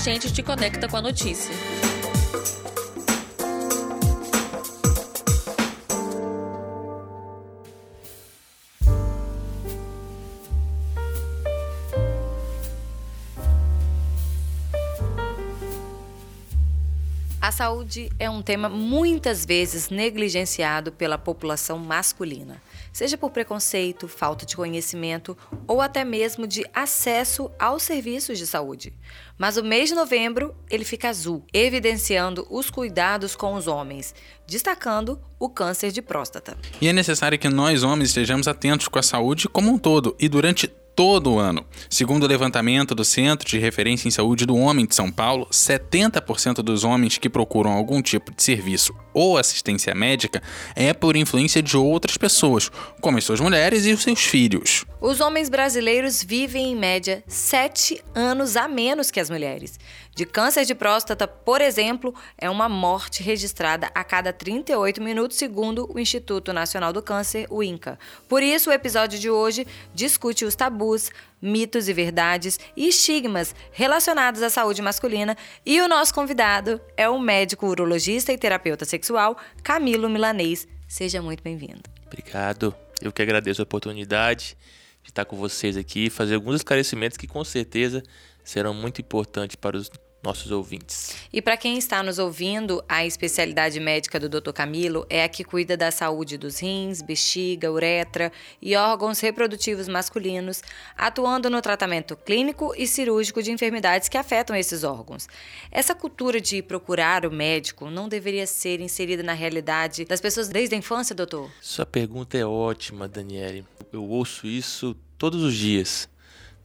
A gente te conecta com a notícia. Saúde é um tema muitas vezes negligenciado pela população masculina, seja por preconceito, falta de conhecimento ou até mesmo de acesso aos serviços de saúde. Mas o mês de novembro ele fica azul, evidenciando os cuidados com os homens, destacando o câncer de próstata. E é necessário que nós homens estejamos atentos com a saúde como um todo e durante todo ano. Segundo o levantamento do Centro de Referência em Saúde do Homem de São Paulo, 70% dos homens que procuram algum tipo de serviço ou assistência médica é por influência de outras pessoas, como as suas mulheres e os seus filhos. Os homens brasileiros vivem em média 7 anos a menos que as mulheres. De câncer de próstata, por exemplo, é uma morte registrada a cada 38 minutos, segundo o Instituto Nacional do Câncer, o INCA. Por isso, o episódio de hoje discute os tabus, mitos e verdades e estigmas relacionados à saúde masculina. E o nosso convidado é o médico urologista e terapeuta sexual Camilo Milanês. Seja muito bem-vindo. Obrigado. Eu que agradeço a oportunidade de estar com vocês aqui e fazer alguns esclarecimentos que com certeza serão muito importantes para os nossos ouvintes. E para quem está nos ouvindo, a especialidade médica do Dr. Camilo é a que cuida da saúde dos rins, bexiga, uretra e órgãos reprodutivos masculinos, atuando no tratamento clínico e cirúrgico de enfermidades que afetam esses órgãos. Essa cultura de procurar o médico não deveria ser inserida na realidade das pessoas desde a infância, doutor? Sua pergunta é ótima, Daniele. Eu ouço isso todos os dias.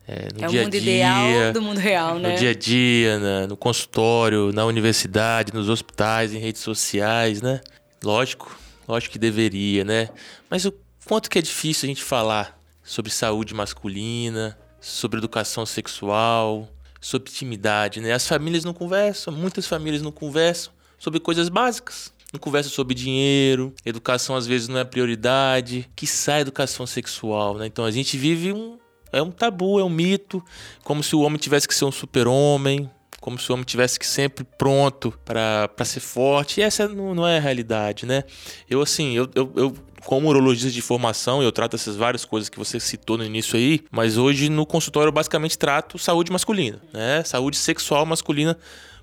É, no é dia o mundo dia, ideal do mundo real, né? No dia a dia, na, no consultório, na universidade, nos hospitais, em redes sociais, né? Lógico, lógico que deveria, né? Mas o quanto que é difícil a gente falar sobre saúde masculina, sobre educação sexual, sobre intimidade, né? As famílias não conversam, muitas famílias não conversam sobre coisas básicas. Não conversam sobre dinheiro, educação às vezes não é prioridade, que sai educação sexual, né? Então a gente vive um, é um tabu, é um mito, como se o homem tivesse que ser um super-homem, como se o homem tivesse que sempre pronto para ser forte. E essa não, não, é a realidade, né? Eu, assim, eu, eu, eu como urologista de formação, eu trato essas várias coisas que você citou no início aí, mas hoje no consultório eu basicamente trato saúde masculina, né? Saúde sexual masculina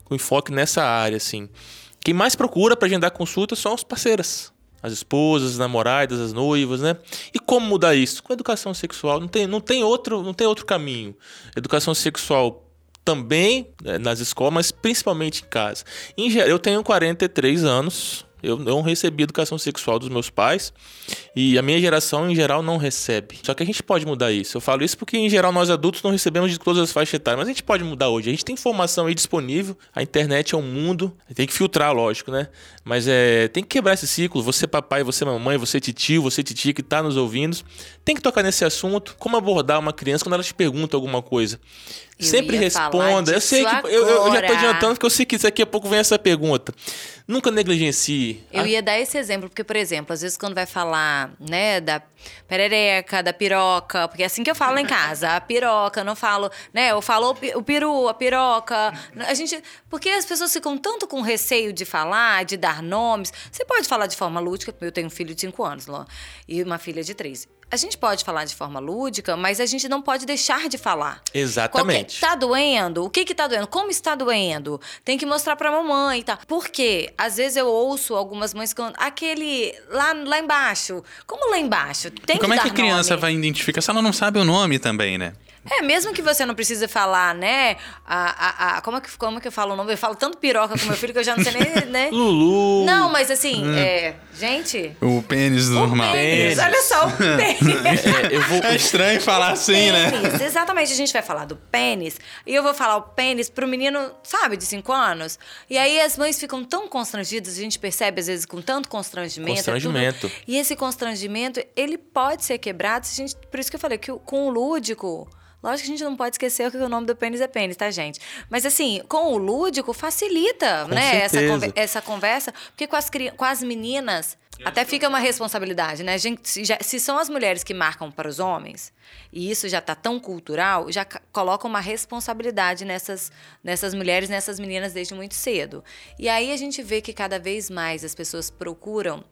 com enfoque nessa área, assim. Quem mais procura para agendar consulta são as parceiras as esposas, as namoradas, as noivas, né? E como mudar isso? Com educação sexual. Não tem, não tem, outro, não tem outro caminho. Educação sexual também né, nas escolas, mas principalmente em casa. Em eu tenho 43 anos, eu não recebi educação sexual dos meus pais e a minha geração, em geral, não recebe. Só que a gente pode mudar isso. Eu falo isso porque, em geral, nós adultos não recebemos de todas as faixas etárias, mas a gente pode mudar hoje. A gente tem informação aí disponível, a internet é um mundo, tem que filtrar, lógico, né? Mas é, tem que quebrar esse ciclo. Você, papai, você, mamãe, você, titio, você, titia que está nos ouvindo, tem que tocar nesse assunto. Como abordar uma criança quando ela te pergunta alguma coisa? Eu Sempre responda. Eu sei que. Eu, eu, já tô adiantando porque eu sei que daqui a pouco vem essa pergunta. Nunca negligencie. Eu ia dar esse exemplo, porque, por exemplo, às vezes quando vai falar, né, da perereca, da piroca, porque é assim que eu falo em casa, a piroca, não falo, né, eu falo o peru, a piroca. A gente. Porque as pessoas ficam tanto com receio de falar, de dar nomes. Você pode falar de forma lúdica, eu tenho um filho de 5 anos, e uma filha de 3 a gente pode falar de forma lúdica, mas a gente não pode deixar de falar. Exatamente. Qualquer, tá doendo? O que que tá doendo? Como está doendo? Tem que mostrar pra mamãe e tá. Por quê? Às vezes eu ouço algumas mães falando, aquele lá, lá embaixo. Como lá embaixo? Tem Como que é que a criança nome? vai identificar se ela não sabe o nome também, né? É, mesmo que você não precise falar, né? A, a, a, como, é que, como é que eu falo o nome? Eu falo tanto piroca com meu filho que eu já não sei nem, né? Lulu. Não, mas assim, hum. é, gente. O pênis o normal. Pênis, olha só, o pênis. é, vou... é, estranho falar assim, né? pênis, né? Exatamente, a gente vai falar do pênis. E eu vou falar o pênis pro menino, sabe, de 5 anos. E aí as mães ficam tão constrangidas, a gente percebe às vezes com tanto constrangimento. Constrangimento. Tudo, e esse constrangimento, ele pode ser quebrado se a gente. Por isso que eu falei que com o lúdico Lógico que a gente não pode esquecer que o nome do pênis é pênis, tá, gente? Mas assim, com o lúdico facilita, com né, essa, essa conversa, porque com as, com as meninas Até fica uma responsabilidade, né? Gente, se, já- se são as mulheres que marcam para os homens, e isso já está tão cultural, já ca- coloca uma responsabilidade nessas, nessas mulheres, nessas meninas desde muito cedo. E aí a gente vê que cada vez mais as pessoas procuram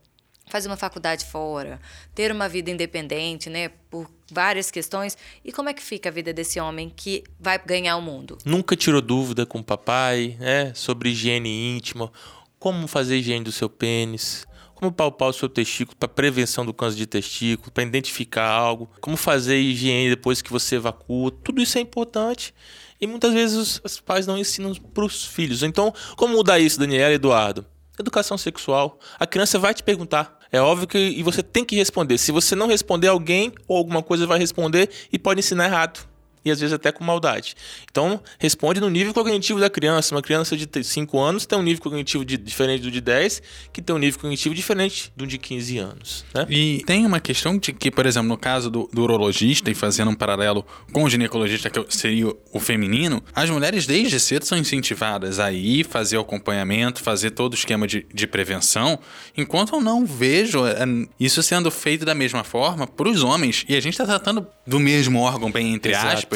fazer uma faculdade fora, ter uma vida independente, né? Por várias questões. E como é que fica a vida desse homem que vai ganhar o mundo? Nunca tirou dúvida com o papai, né? Sobre higiene íntima, como fazer higiene do seu pênis, como palpar o seu testículo para prevenção do câncer de testículo, para identificar algo, como fazer higiene depois que você evacua. Tudo isso é importante. E muitas vezes os, os pais não ensinam para os filhos. Então, como mudar isso, Daniela e Eduardo? Educação sexual. A criança vai te perguntar. É óbvio que e você tem que responder. Se você não responder, alguém ou alguma coisa vai responder e pode ensinar errado. E às vezes até com maldade. Então, responde no nível cognitivo da criança. Uma criança de 5 anos tem um nível cognitivo de- diferente do de 10, que tem um nível cognitivo diferente do de 15 anos. Né? E tem uma questão de que, por exemplo, no caso do, do urologista, e fazendo um paralelo com o ginecologista, que seria o feminino, as mulheres desde cedo são incentivadas a ir fazer o acompanhamento, fazer todo o esquema de, de prevenção, enquanto eu não vejo é, isso sendo feito da mesma forma para os homens. E a gente está tratando do mesmo órgão, bem entre Exato. aspas,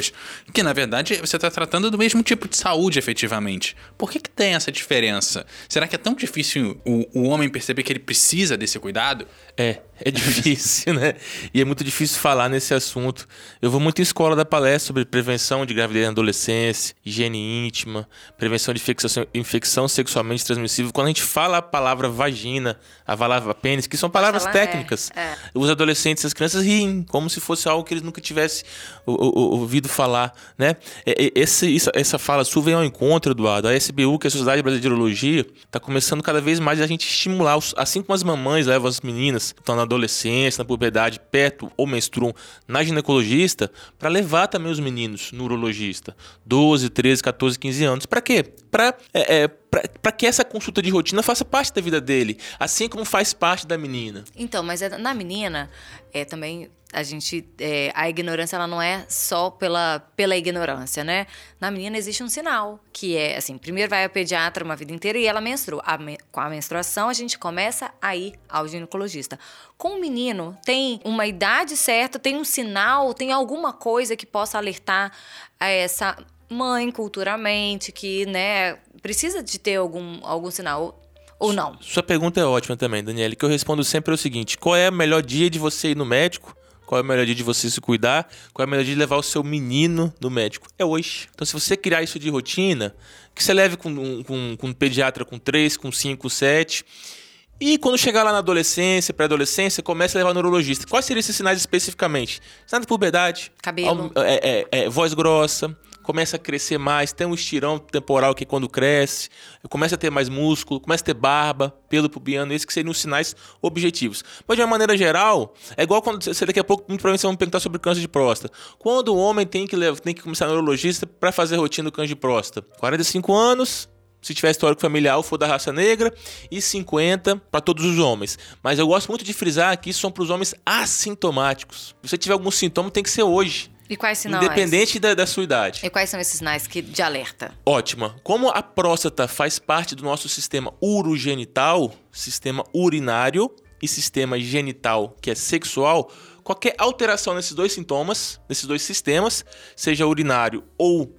que na verdade você está tratando do mesmo tipo de saúde efetivamente. Por que, que tem essa diferença? Será que é tão difícil o, o homem perceber que ele precisa desse cuidado? É, é difícil, né? E é muito difícil falar nesse assunto. Eu vou muito em escola dar palestra sobre prevenção de gravidez na adolescência, higiene íntima, prevenção de infecção, infecção sexualmente transmissível. Quando a gente fala a palavra vagina, a palavra pênis, que são palavras falar, é, técnicas, é. os adolescentes, as crianças riem, como se fosse algo que eles nunca tivessem ouvido falar, né? É- é- Esse, essa fala sua vem ao encontro, Eduardo. A SBU, que é a Sociedade Brasileira de Urologia, está começando cada vez mais a gente estimular, assim como as mamães levam as meninas estão na adolescência, na puberdade, perto ou menstruam na ginecologista, para levar também os meninos no urologista. 12, 13, 14, 15 anos. Para quê? Para é, é, para que essa consulta de rotina faça parte da vida dele, assim como faz parte da menina. Então, mas é- na menina, é também a gente. é, a ignorância ela não é só pela, pela ignorância, né? Na menina existe um sinal, que é assim: primeiro vai a pediatra uma vida inteira e ela menstrua. A com a menstruação, a gente começa a ir ao ginecologista. Com o menino, tem uma idade certa, tem um sinal, tem alguma coisa que possa alertar a essa mãe culturalmente, que, né, precisa de ter algum, algum sinal. Ou não? Sua pergunta é ótima também, Daniele, que eu respondo sempre é o seguinte: qual é o melhor dia de você ir no médico? Qual é o melhor dia de você se cuidar? Qual é o melhor dia de levar o seu menino no médico? É hoje. Então, se você criar isso de rotina, que você leve com um, com, com um pediatra com 3, com 5, 7. E quando chegar lá na adolescência, pré-adolescência, começa a levar no neurologista. Quais seriam esses sinais especificamente? Sinal de puberdade. Cabelo. É, é, é, voz grossa, começa a crescer mais, tem um estirão temporal que quando cresce, começa a ter mais músculo, começa a ter barba, pelo pubiano, esses que seriam os sinais objetivos. Mas de uma maneira geral, é igual quando você daqui a pouco, muito provavelmente, vocês vão perguntar sobre câncer de próstata. Quando o homem tem que, levar, tem que começar neurologista para fazer rotina do câncer de próstata? 45 anos, se tiver histórico familiar for da raça negra, e 50 para todos os homens. Mas eu gosto muito de frisar que isso são para os homens assintomáticos. Se você tiver algum sintoma, tem que ser hoje. E quais sinais? Independente da, da sua idade. E quais são esses sinais que, de alerta? Ótima. Como a próstata faz parte do nosso sistema urogenital, sistema urinário e sistema genital, que é sexual, qualquer alteração nesses dois sintomas, nesses dois sistemas, seja urinário ou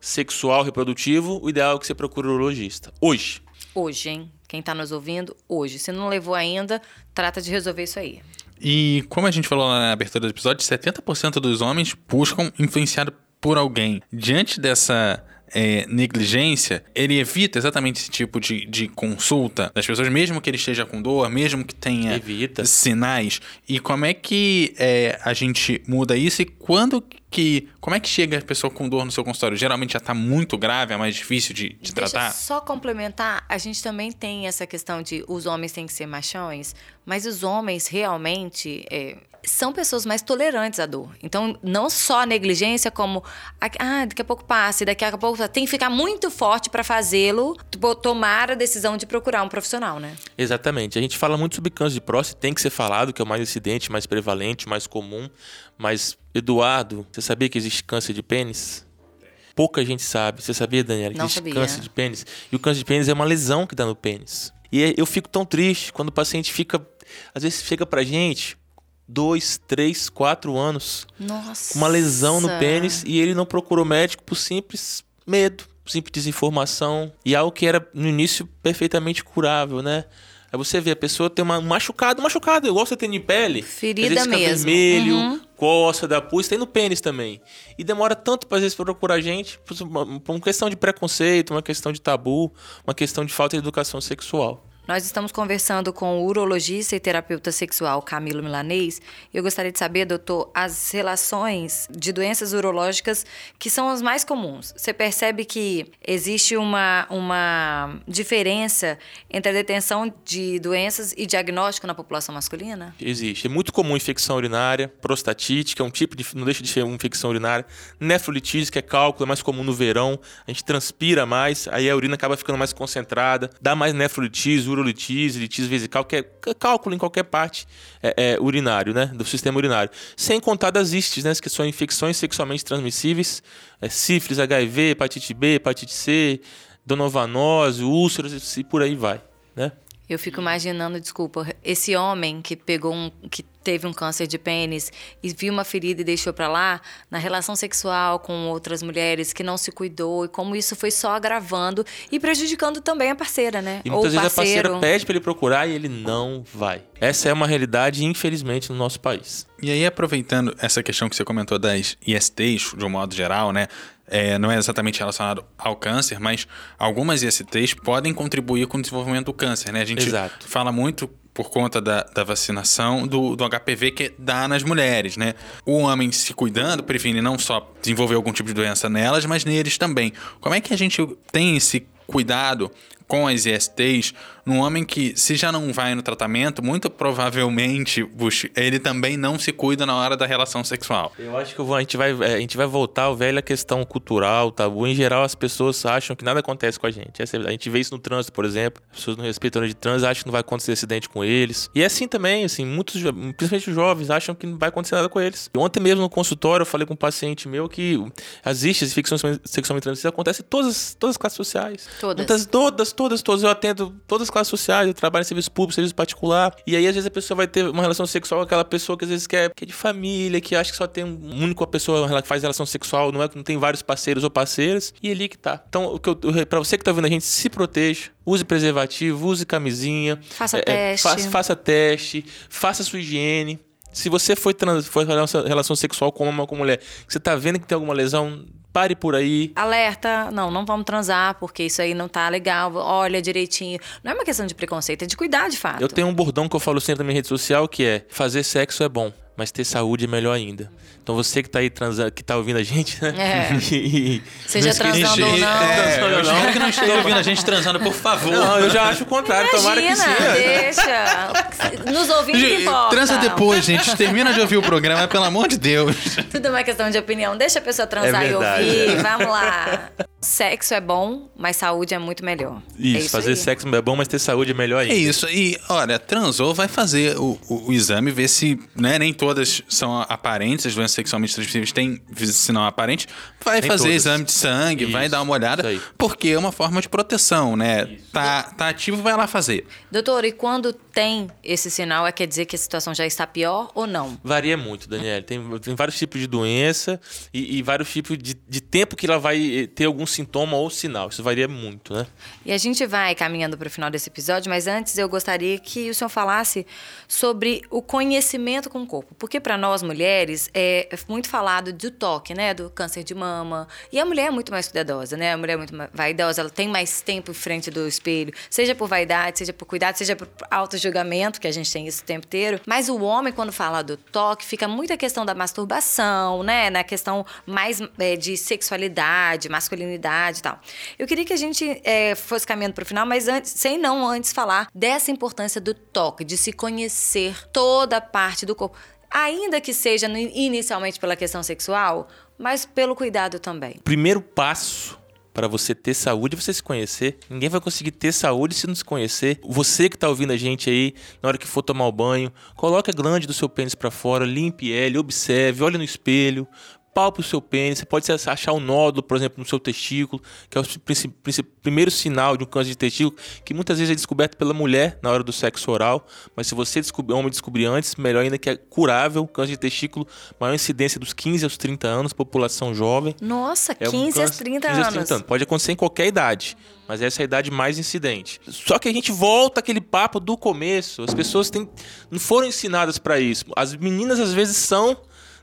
sexual reprodutivo, o ideal é que você procure o urologista. Hoje. Hoje, hein? Quem tá nos ouvindo, hoje. Se não levou ainda, trata de resolver isso aí. E como a gente falou na abertura do episódio, 70% dos homens buscam influenciar por alguém. Diante dessa é, negligência, ele evita exatamente esse tipo de, de consulta das pessoas, mesmo que ele esteja com dor, mesmo que tenha Evita. sinais. E como é que é, a gente muda isso e quando que. Como é que chega a pessoa com dor no seu consultório? Geralmente já tá muito grave, é mais difícil de, de Deixa tratar? só complementar, a gente também tem essa questão de os homens têm que ser machões, mas os homens realmente é, são pessoas mais tolerantes à dor. Então, não só a negligência, como ah, daqui a pouco passa, e daqui a pouco tem que ficar muito forte para fazê-lo, tomar a decisão de procurar um profissional, né? Exatamente. A gente fala muito sobre câncer de próstata, tem que ser falado, que é o mais incidente, mais prevalente, mais comum. Mas, Eduardo, você sabia que existe câncer de pênis? Pouca gente sabe. Você sabia, Daniela, que Não existe sabia. câncer de pênis? E o câncer de pênis é uma lesão que dá no pênis. E eu fico tão triste quando o paciente fica, às vezes chega pra gente dois, três, quatro anos Nossa. com uma lesão no pênis e ele não procurou médico por simples medo, simples desinformação e algo que era no início perfeitamente curável, né? Aí você vê a pessoa tem uma um machucado, machucado, igual você tem de pele. Ferida mesmo. vermelho, Uhum. Coça da pus, tem no pênis também. E demora tanto pra, às vezes procurar a gente por uma, por uma questão de preconceito, uma questão de tabu, uma questão de falta de educação sexual. Nós estamos conversando com o urologista e terapeuta sexual Camilo Milanês. Eu gostaria de saber, doutor, as relações de doenças urológicas que são as mais comuns. Você percebe que existe uma, uma diferença entre a detenção de doenças e diagnóstico na população masculina? Existe. É muito comum infecção urinária, prostatite, que é um tipo de. não deixa de ser uma infecção urinária, nefrolitise, que é cálculo, é mais comum no verão, a gente transpira mais, aí a urina acaba ficando mais concentrada, dá mais nefrolitise, urolitise, litise vesical, que é cálculo em qualquer parte é, é, urinário, né? Do sistema urinário. Sem contar das istes, né? Que são infecções sexualmente transmissíveis, é, sífilis, HIV, hepatite B, hepatite C, donovanose, úlceras e por aí vai, né? Eu fico imaginando, desculpa, esse homem que pegou um, que teve um câncer de pênis e viu uma ferida e deixou pra lá, na relação sexual com outras mulheres que não se cuidou e como isso foi só agravando e prejudicando também a parceira, né? E Ou muitas o vezes a parceiro. parceira pede pra ele procurar e ele não vai. Essa é uma realidade, infelizmente, no nosso país. E aí, aproveitando essa questão que você comentou das ISTs, de um modo geral, né? É, não é exatamente relacionado ao câncer, mas algumas ISTs podem contribuir com o desenvolvimento do câncer, né? A gente Exato. fala muito por conta da, da vacinação do, do HPV que dá nas mulheres, né? O homem se cuidando previne não só desenvolver algum tipo de doença nelas, mas neles também. Como é que a gente tem esse cuidado com as ISTs num homem que, se já não vai no tratamento, muito provavelmente Bush, ele também não se cuida na hora da relação sexual. Eu acho que a, gente vai, é, a gente vai voltar à velha questão cultural, tabu. Em geral, as pessoas acham que nada acontece com a gente. É- A gente vê isso no trânsito, por exemplo. As pessoas não respeitam de trânsito, acham que não vai acontecer acidente com eles. E é assim também, assim, muitos, principalmente os jovens, acham que não vai acontecer nada com eles. Ontem mesmo no consultório, eu falei com um paciente meu que as infecções sexualmente transmissíveis acontecem em todas, as- todas as classes sociais. Todas. Muitas, todas, todas, todas. Eu atendo todas as classes sociais, eu trabalho em serviço público, serviço particular. E aí, às vezes, a pessoa vai ter uma relação sexual com aquela pessoa que às vezes quer, que é de família, que acha que só tem um único pessoa que faz relação sexual, não é que não tem vários parceiros ou parceiras, e é ali que tá. Então, o que eu, pra você que tá ouvindo a gente, se proteja, use preservativo, use camisinha. Faça é, é, teste. faça, faça teste, faça sua higiene. Se você foi, trans, foi relação, sexual com uma com mulher, que você tá vendo que tem alguma lesão, pare por aí. Alerta, não, não vamos transar, porque isso aí não tá legal. Olha direitinho. Não é uma questão de preconceito, é de cuidar de fato. Eu tenho um bordão que eu falo sempre na minha rede social que é fazer sexo é bom, mas ter saúde é melhor ainda. Então você que tá aí transando, que tá ouvindo a gente, né? É. E- Seja transando ou não. É, Transando eu ou não. que não esteja ouvindo a gente transando, por favor. Não, eu já acho o contrário, tomara que Imagina, sim. deixa. Nos ouvindo Gente, importa. Transa depois, gente. Termina de ouvir o programa, pelo amor de Deus. Tudo é uma questão de opinião. Deixa a pessoa transar É e ouvir. é. Vamos lá. Sexo é bom, mas saúde é muito melhor. Isso, é isso fazer aí. sexo é bom, mas ter saúde é melhor ainda. É isso. E, olha, transou, vai fazer o, o, o exame, ver se né, nem todas são aparentes, as doenças sexualmente transmissíveis têm não aparente. Vai Nem fazer todas. exame de sangue, vai Isso, dar uma olhada, porque é uma forma de proteção, né? Tá, tá ativo, vai lá fazer. Doutor, e quando tem esse sinal, é quer dizer que a situação já está pior ou não? Varia muito, Daniel. Tem, tem vários tipos de doença e, e vários tipos de, de tempo que ela vai eh, ter algum sintoma ou sinal. Isso varia muito, né? E a gente vai caminhando para o final desse episódio, mas antes eu gostaria que o senhor falasse sobre o conhecimento com o corpo. Porque para nós mulheres é muito falado do toque, né? Do câncer de mama. E a mulher é muito mais cuidadosa, né? A mulher é muito mais vaidosa, ela tem mais tempo em frente do espelho, seja por vaidade, seja por cuidado, seja por auto-julgamento, que a gente tem isso o tempo inteiro. Mas o homem, quando fala do toque, fica muito a questão da masturbação, né? Na questão mais é, de sexualidade, masculinidade e tal. Eu queria que a gente é, fosse caminhando para o final, mas antes, sem não antes falar dessa importância do toque, de se conhecer toda a parte do corpo. Ainda que seja inicialmente pela questão sexual, mas pelo cuidado também. primeiro passo para você ter saúde é você se conhecer. Ninguém vai conseguir ter saúde se não se conhecer. Você que tá ouvindo a gente aí, na hora que for tomar o banho, coloque a glande do seu pênis para fora, limpe ele, observe, olhe no espelho, apalpe o seu pênis, você pode achar um nódulo, por exemplo, no seu testículo, que é o primeiro sinal de um câncer de testículo, que muitas vezes é descoberto pela mulher na hora do sexo oral, mas se você descobrir, homem descobrir antes, melhor ainda que é curável, câncer de testículo, maior incidência dos 15 aos 30 anos, população jovem. Nossa, é 15 um aos 30 15 anos. Aos 30 anos. Pode acontecer em qualquer idade mas essa é a idade mais incidente. Só que a gente volta aquele papo do começo. As pessoas têm, não foram ensinadas para isso. As meninas às vezes são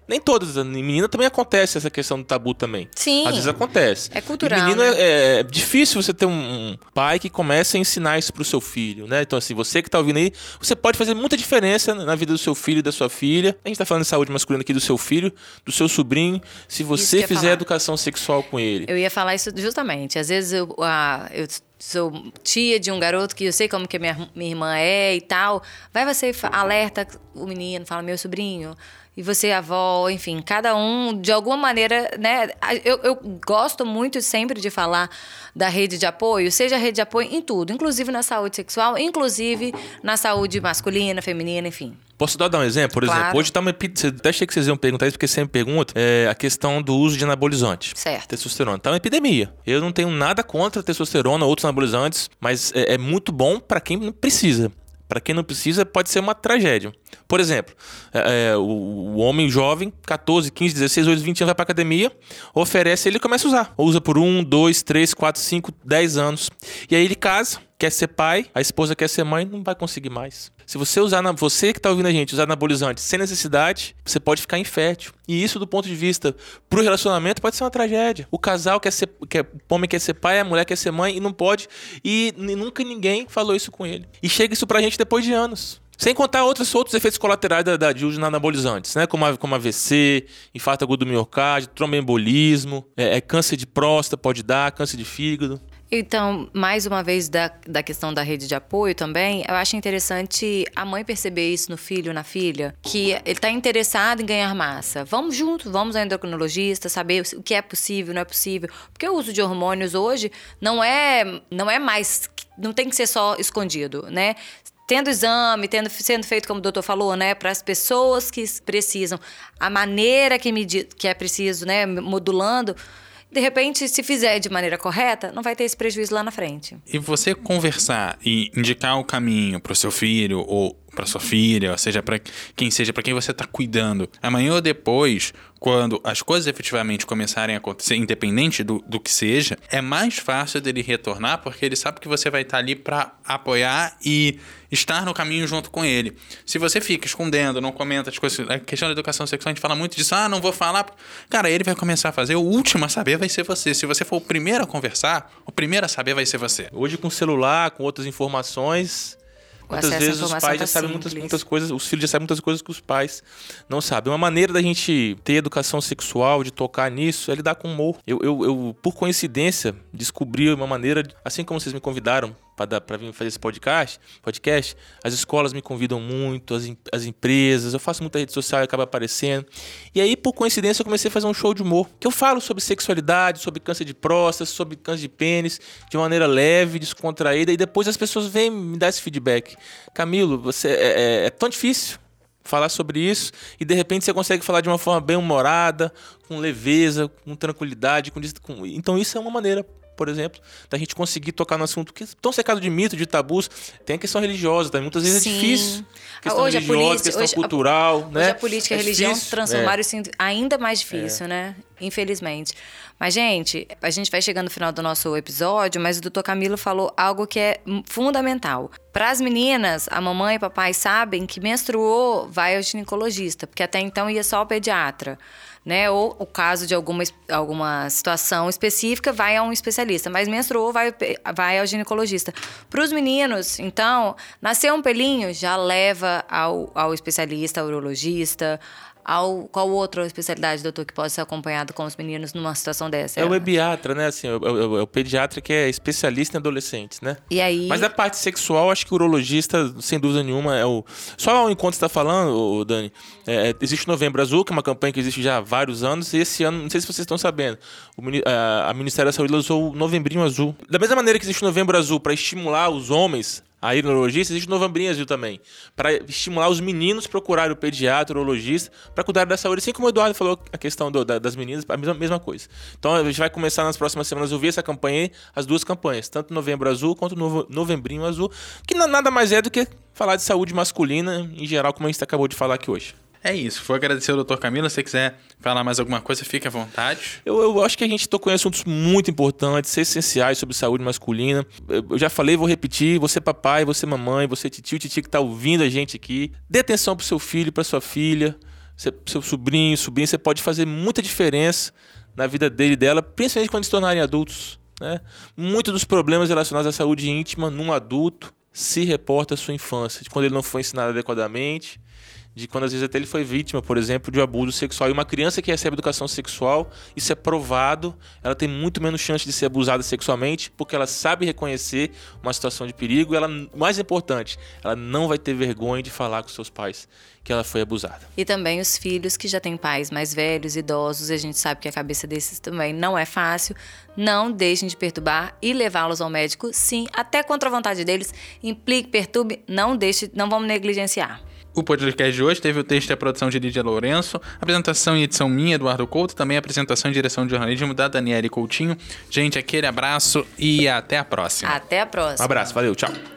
nem todas, menina também acontece essa questão do tabu também. Sim. Às vezes acontece. É cultural. E menino né? é, é, difícil você ter um, pai que comece a ensinar isso pro seu filho, né? Então, assim, você que tá ouvindo aí, você pode fazer muita diferença na vida do seu filho e da sua filha. A gente tá falando de saúde masculina aqui do seu filho, do seu sobrinho, se você fizer falar. educação sexual com ele. Eu ia falar isso justamente. Às vezes eu, ah, eu sou tia de um garoto que eu sei como que minha, minha irmã é e tal. Vai você alerta o menino, fala, meu sobrinho e você avó, enfim, cada um de alguma maneira, né? Eu, eu gosto muito sempre de falar da rede de apoio, seja rede de apoio em tudo, inclusive na saúde sexual, inclusive na saúde masculina, feminina, enfim. Posso dar um exemplo? Por claro. exemplo, hoje tá uma até achei que vocês iam perguntar isso, porque sempre perguntam, é a questão do uso de anabolizante. Certo. Testosterona. Tá uma epidemia. Eu não tenho nada contra testosterona ou outros anabolizantes, mas é, é muito bom para quem não precisa. Para quem não precisa, pode ser uma tragédia. Por exemplo, é, é, o, o, homem jovem, 14, 15, 16, 18, 20 anos, vai para academia, oferece, ele começa a usar. Usa por 1, 2, 3, 4, 5, 10 anos. E aí ele casa, quer ser pai, a esposa quer ser mãe, não vai conseguir mais. Se você usar, na, você que está ouvindo a gente, usar anabolizante sem necessidade, você pode ficar infértil. E isso, do ponto de vista pro relacionamento, pode ser uma tragédia. O casal quer ser, quer, o homem quer ser pai, a mulher quer ser mãe e não pode. E, nunca ninguém falou isso com ele. E chega isso pra gente depois de anos. Sem contar outros, outros efeitos colaterais da, da, de uso anabolizantes, né? Como, a, como AVC, infarto agudo do miocárdio, tromboembolismo, é, é, câncer de próstata pode dar, câncer de fígado. Então, mais uma vez, da, da questão da rede de apoio também, eu acho interessante a mãe perceber isso no filho, na filha, que ele está interessado em ganhar massa. Vamos junto, vamos ao endocrinologista, saber o que é possível, não é possível. Porque o uso de hormônios hoje não é, não é mais. Não tem que ser só escondido, né? tendo exame, tendo, sendo feito como o doutor falou, né, para as pessoas que precisam, a maneira que, medi, que é preciso, né, modulando, de repente, se fizer de maneira correta, não vai ter esse prejuízo lá na frente. E você conversar e indicar o caminho para o seu filho ou para sua filha, ou seja, para quem seja, para quem você está cuidando, amanhã ou depois, quando as coisas efetivamente começarem a acontecer, independente do, do que seja, é mais fácil dele retornar porque ele sabe que você vai estar ali para apoiar e estar no caminho junto com ele. Se você fica escondendo, não comenta as coisas, a questão da educação sexual, a gente fala muito disso, ah, não vou falar. Cara, ele vai começar a fazer, o último a saber vai ser você. Se você for o primeiro a conversar, o primeiro a saber vai ser você. Hoje com celular, com outras informações, Muitas vezes os pais já tá sabem muitas, muitas coisas, os filhos já sabem muitas coisas que os pais não sabem. Uma maneira da gente ter educação sexual, de tocar nisso, é lidar com humor. Eu, eu, eu por coincidência, descobri uma maneira, assim como vocês me convidaram para vir fazer esse podcast, podcast, as escolas me convidam muito, as, as empresas, eu faço muita rede social e acaba aparecendo. E aí, por coincidência, eu comecei a fazer um show de humor, que eu falo sobre sexualidade, sobre câncer de próstata, sobre câncer de pênis, de maneira leve, descontraída, e depois as pessoas vêm me dar esse feedback. Camilo, você é, é, é tão difícil falar sobre isso e de repente você consegue falar de uma forma bem humorada, com leveza, com tranquilidade, com... então isso é uma maneira por exemplo, da gente conseguir tocar no assunto que tão secado de mito, de tabus. Tem a questão religiosa, tá? muitas vezes é Sim. é difícil. Questão hoje religiosa, a política, questão hoje cultural, a, né? Hoje a política e é a religião difícil. transformaram é. isso ainda mais difícil, é. né? Infelizmente. Mas, gente, a gente vai chegando no final do nosso episódio, mas o doutor Camilo falou algo que é fundamental. Para as meninas, a mamãe e papai sabem que menstruou, vai ao ginecologista, porque até então ia só ao pediatra né? Ou o caso de alguma, alguma situação específica, vai a um especialista. Mas menstruou, vai, vai ao ginecologista. Para os meninos, então, nasceu um pelinho, já leva ao, ao especialista, ao urologista, ao, qual outra especialidade, doutor, que pode ser acompanhado com os meninos numa situação dessa? É o ebiatra, né? Assim, é, o, é o pediatra que é especialista em adolescentes, né? E aí... Mas da parte sexual, acho que o urologista, sem dúvida nenhuma, é o... Só o encontro que você está falando, Dani, é, existe o Novembro Azul, que é uma campanha que existe já há vários anos, e esse ano, não sei se vocês estão sabendo, o, a, a Ministério da Saúde lançou o Novembrinho Azul. Da mesma maneira que existe o Novembro Azul para estimular os homens a ir no urologista, existe o Azul também, para estimular os meninos procurarem o pediatra, o urologista, para cuidar da saúde. Assim como o Eduardo falou a questão do, da, das meninas, a mesma, mesma coisa. Então a gente vai começar nas próximas semanas a ouvir essa campanha aí, as duas campanhas, tanto Novembro Azul quanto Novembrinho Azul, que nada mais é do que falar de saúde masculina em geral, como a gente acabou de falar aqui hoje. É isso. Vou agradecer ao Dr. Camilo. Se você quiser falar mais alguma coisa, fique à vontade. Eu, eu acho que a gente tocou em assuntos muito importantes, essenciais sobre saúde masculina. Eu já falei, vou repetir. Você papai, você mamãe, você titio, titi que está ouvindo a gente aqui. Dê atenção pro seu filho, para sua filha, seu sobrinho, sobrinho. Você pode fazer muita diferença na vida dele e dela, principalmente quando se tornarem adultos. Né? Muitos dos problemas relacionados à saúde íntima num adulto se reporta à sua infância, de quando ele não foi ensinado adequadamente, de quando às vezes até ele foi vítima, por exemplo, de abuso sexual. E uma criança que recebe educação sexual, isso é provado, ela tem muito menos chance de ser abusada sexualmente, porque ela sabe reconhecer uma situação de perigo. E ela, mais importante, ela não vai ter vergonha de falar com seus pais que ela foi abusada. E também os filhos que já têm pais mais velhos, idosos, e a gente sabe que a cabeça desses também não é fácil. Não deixem de perturbar e levá-los ao médico, sim, até contra a vontade deles. Implique, perturbe, não deixe, não vamos negligenciar. O podcast de hoje teve o texto e a produção de Lídia Lourenço, apresentação e edição minha, Eduardo Couto, também a apresentação e direção de jornalismo da Daniele Coutinho. Gente, aquele abraço e até a próxima. Até a próxima. Um abraço, valeu, tchau.